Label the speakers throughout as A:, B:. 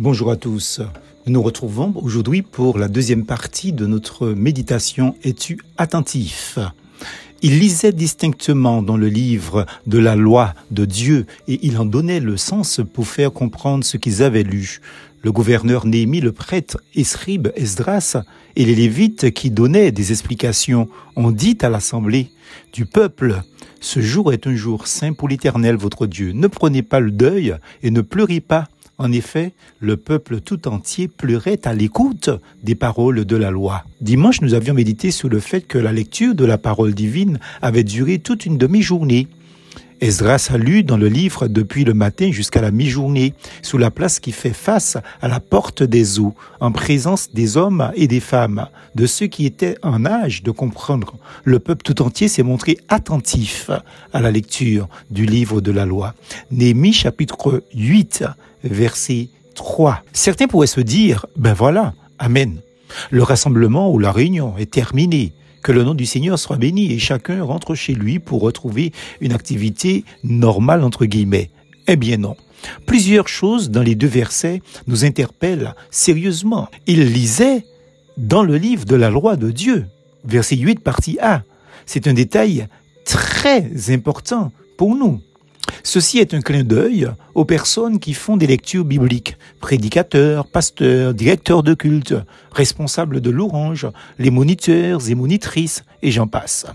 A: Bonjour à tous. Nous nous retrouvons aujourd'hui pour la deuxième partie de notre méditation Es-tu attentif? Il lisait distinctement dans le livre de la loi de Dieu et il en donnait le sens pour faire comprendre ce qu'ils avaient lu. Le gouverneur Néhémie, le prêtre Esrib Esdras et les Lévites qui donnaient des explications ont dit à l'assemblée du peuple Ce jour est un jour saint pour l'Éternel votre Dieu. Ne prenez pas le deuil et ne pleurez pas en effet, le peuple tout entier pleurait à l'écoute des paroles de la loi. Dimanche, nous avions médité sur le fait que la lecture de la parole divine avait duré toute une demi-journée. Esdras a lu dans le livre depuis le matin jusqu'à la mi-journée, sous la place qui fait face à la porte des eaux, en présence des hommes et des femmes, de ceux qui étaient en âge de comprendre. Le peuple tout entier s'est montré attentif à la lecture du livre de la loi. Néhémie chapitre 8, verset 3. Certains pourraient se dire, ben voilà, Amen. Le rassemblement ou la réunion est terminé que le nom du Seigneur soit béni et chacun rentre chez lui pour retrouver une activité normale entre guillemets. Eh bien non. Plusieurs choses dans les deux versets nous interpellent sérieusement. Il lisait dans le livre de la loi de Dieu, verset 8 partie A. C'est un détail très important pour nous. Ceci est un clin d'œil aux personnes qui font des lectures bibliques, prédicateurs, pasteurs, directeurs de culte, responsables de l'orange, les moniteurs et monitrices, et j'en passe.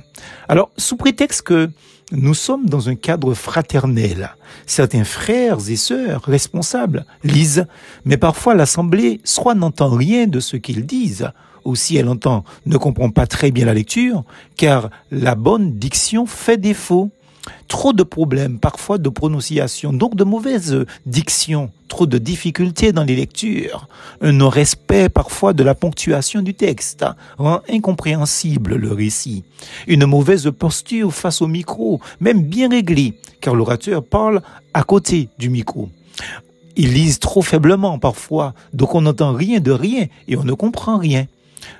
A: Alors, sous prétexte que nous sommes dans un cadre fraternel, certains frères et sœurs responsables lisent, mais parfois l'Assemblée soit n'entend rien de ce qu'ils disent, ou si elle entend ne comprend pas très bien la lecture, car la bonne diction fait défaut. Trop de problèmes, parfois de prononciation, donc de mauvaise diction, trop de difficultés dans les lectures, un non-respect parfois de la ponctuation du texte rend incompréhensible le récit, une mauvaise posture face au micro, même bien réglée, car l'orateur parle à côté du micro. Ils lisent trop faiblement parfois, donc on n'entend rien de rien et on ne comprend rien.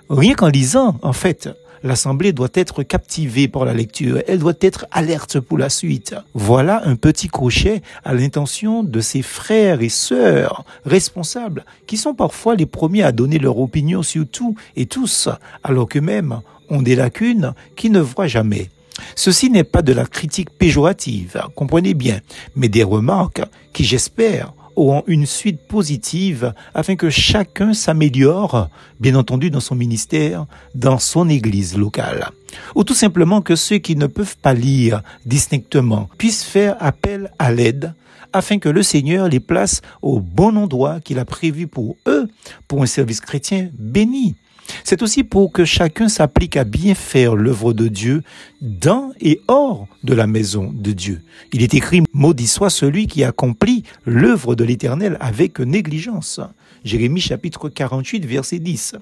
A: Rien qu'en lisant, en fait, l'Assemblée doit être captivée par la lecture, elle doit être alerte pour la suite. Voilà un petit crochet à l'intention de ses frères et sœurs responsables, qui sont parfois les premiers à donner leur opinion sur tout et tous, alors que même ont des lacunes qui ne voient jamais. Ceci n'est pas de la critique péjorative, comprenez bien, mais des remarques qui, j'espère, auront une suite positive afin que chacun s'améliore, bien entendu dans son ministère, dans son église locale. Ou tout simplement que ceux qui ne peuvent pas lire distinctement puissent faire appel à l'aide afin que le Seigneur les place au bon endroit qu'il a prévu pour eux, pour un service chrétien béni. C'est aussi pour que chacun s'applique à bien faire l'œuvre de Dieu dans et hors de la maison de Dieu. Il est écrit, maudit soit celui qui accomplit l'œuvre de l'Éternel avec négligence. Jérémie chapitre 48 verset 10.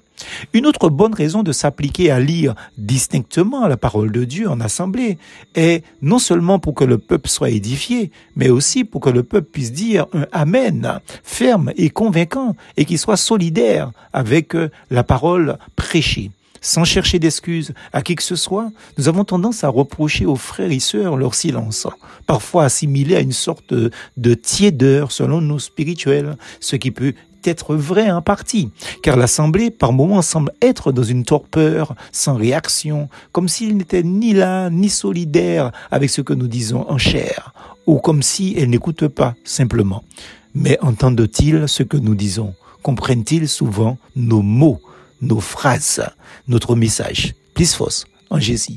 A: Une autre bonne raison de s'appliquer à lire distinctement la parole de Dieu en assemblée est non seulement pour que le peuple soit édifié, mais aussi pour que le peuple puisse dire un Amen ferme et convaincant et qui soit solidaire avec la parole prêchée sans chercher d'excuses à qui que ce soit, nous avons tendance à reprocher aux frères et sœurs leur silence, parfois assimilé à une sorte de tiédeur selon nous spirituels, ce qui peut être vrai en partie, car l'Assemblée par moments semble être dans une torpeur, sans réaction, comme s'il n'était ni là ni solidaire avec ce que nous disons en chair, ou comme si elle n'écoute pas simplement. Mais entendent-ils ce que nous disons? Comprennent-ils souvent nos mots? Nos phrases, notre message. Plus force en Jésus.